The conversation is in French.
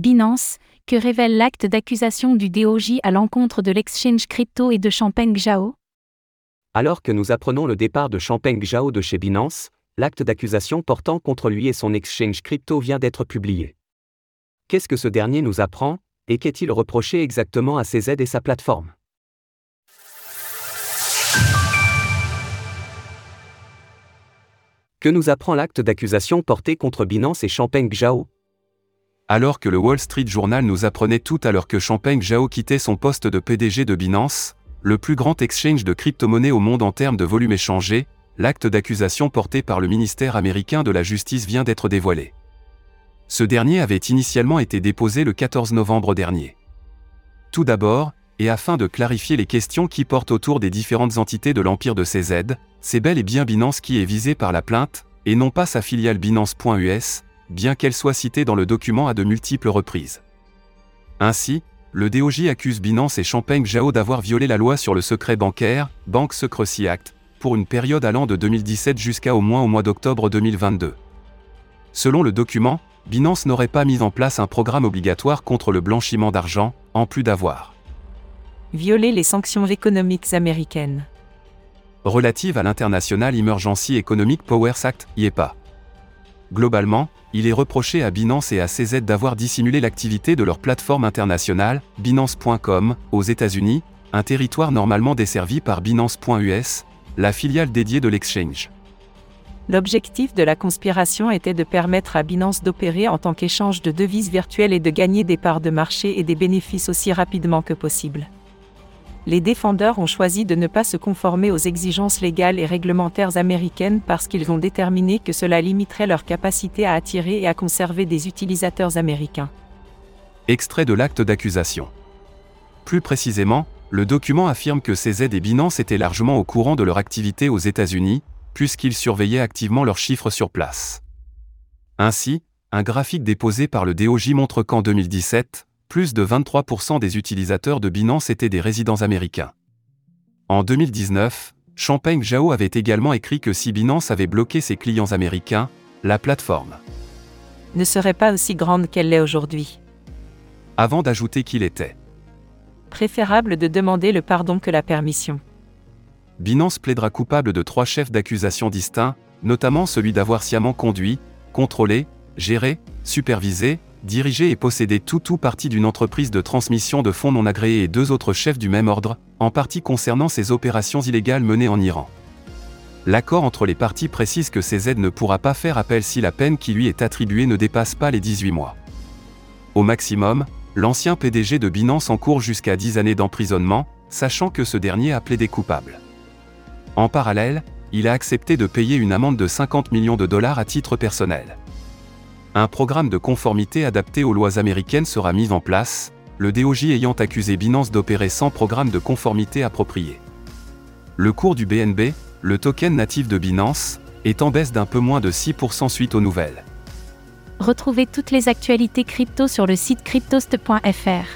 Binance, que révèle l'acte d'accusation du DOJ à l'encontre de l'exchange crypto et de Champagne Zhao? Alors que nous apprenons le départ de Champagne Zhao de chez Binance, l'acte d'accusation portant contre lui et son exchange crypto vient d'être publié. Qu'est-ce que ce dernier nous apprend, et qu'est-il reproché exactement à CZ et sa plateforme? Que nous apprend l'acte d'accusation porté contre Binance et Champagne Zhao? Alors que le Wall Street Journal nous apprenait tout à l'heure que Champagne Zhao quittait son poste de PDG de Binance, le plus grand exchange de crypto-monnaies au monde en termes de volume échangé, l'acte d'accusation porté par le ministère américain de la Justice vient d'être dévoilé. Ce dernier avait initialement été déposé le 14 novembre dernier. Tout d'abord, et afin de clarifier les questions qui portent autour des différentes entités de l'empire de CZ, c'est bel et bien Binance qui est visé par la plainte, et non pas sa filiale Binance.us, bien qu'elle soit citée dans le document à de multiples reprises. Ainsi, le DOJ accuse Binance et Champagne Zhao d'avoir violé la loi sur le secret bancaire, Bank Secrecy Act, pour une période allant de 2017 jusqu'à au moins au mois d'octobre 2022. Selon le document, Binance n'aurait pas mis en place un programme obligatoire contre le blanchiment d'argent, en plus d'avoir violer les sanctions économiques américaines. Relative à l'International Emergency Economic Powers Act, IEPA. Globalement, il est reproché à Binance et à CZ d'avoir dissimulé l'activité de leur plateforme internationale, Binance.com, aux États-Unis, un territoire normalement desservi par Binance.us, la filiale dédiée de l'exchange. L'objectif de la conspiration était de permettre à Binance d'opérer en tant qu'échange de devises virtuelles et de gagner des parts de marché et des bénéfices aussi rapidement que possible les défendeurs ont choisi de ne pas se conformer aux exigences légales et réglementaires américaines parce qu'ils ont déterminé que cela limiterait leur capacité à attirer et à conserver des utilisateurs américains. Extrait de l'acte d'accusation. Plus précisément, le document affirme que CZ et Binance étaient largement au courant de leur activité aux États-Unis, puisqu'ils surveillaient activement leurs chiffres sur place. Ainsi, un graphique déposé par le DOJ montre qu'en 2017, plus de 23% des utilisateurs de Binance étaient des résidents américains. En 2019, Champagne Zhao avait également écrit que si Binance avait bloqué ses clients américains, la plateforme ne serait pas aussi grande qu'elle l'est aujourd'hui. Avant d'ajouter qu'il était préférable de demander le pardon que la permission. Binance plaidera coupable de trois chefs d'accusation distincts, notamment celui d'avoir sciemment conduit, contrôlé, géré, supervisé, diriger et posséder tout ou partie d'une entreprise de transmission de fonds non agréés et deux autres chefs du même ordre, en partie concernant ces opérations illégales menées en Iran. L'accord entre les parties précise que CZ ne pourra pas faire appel si la peine qui lui est attribuée ne dépasse pas les 18 mois. Au maximum, l'ancien PDG de Binance encourt jusqu'à 10 années d'emprisonnement, sachant que ce dernier a plaidé coupable. En parallèle, il a accepté de payer une amende de 50 millions de dollars à titre personnel. Un programme de conformité adapté aux lois américaines sera mis en place, le DOJ ayant accusé Binance d'opérer sans programme de conformité approprié. Le cours du BNB, le token natif de Binance, est en baisse d'un peu moins de 6% suite aux nouvelles. Retrouvez toutes les actualités crypto sur le site cryptost.fr.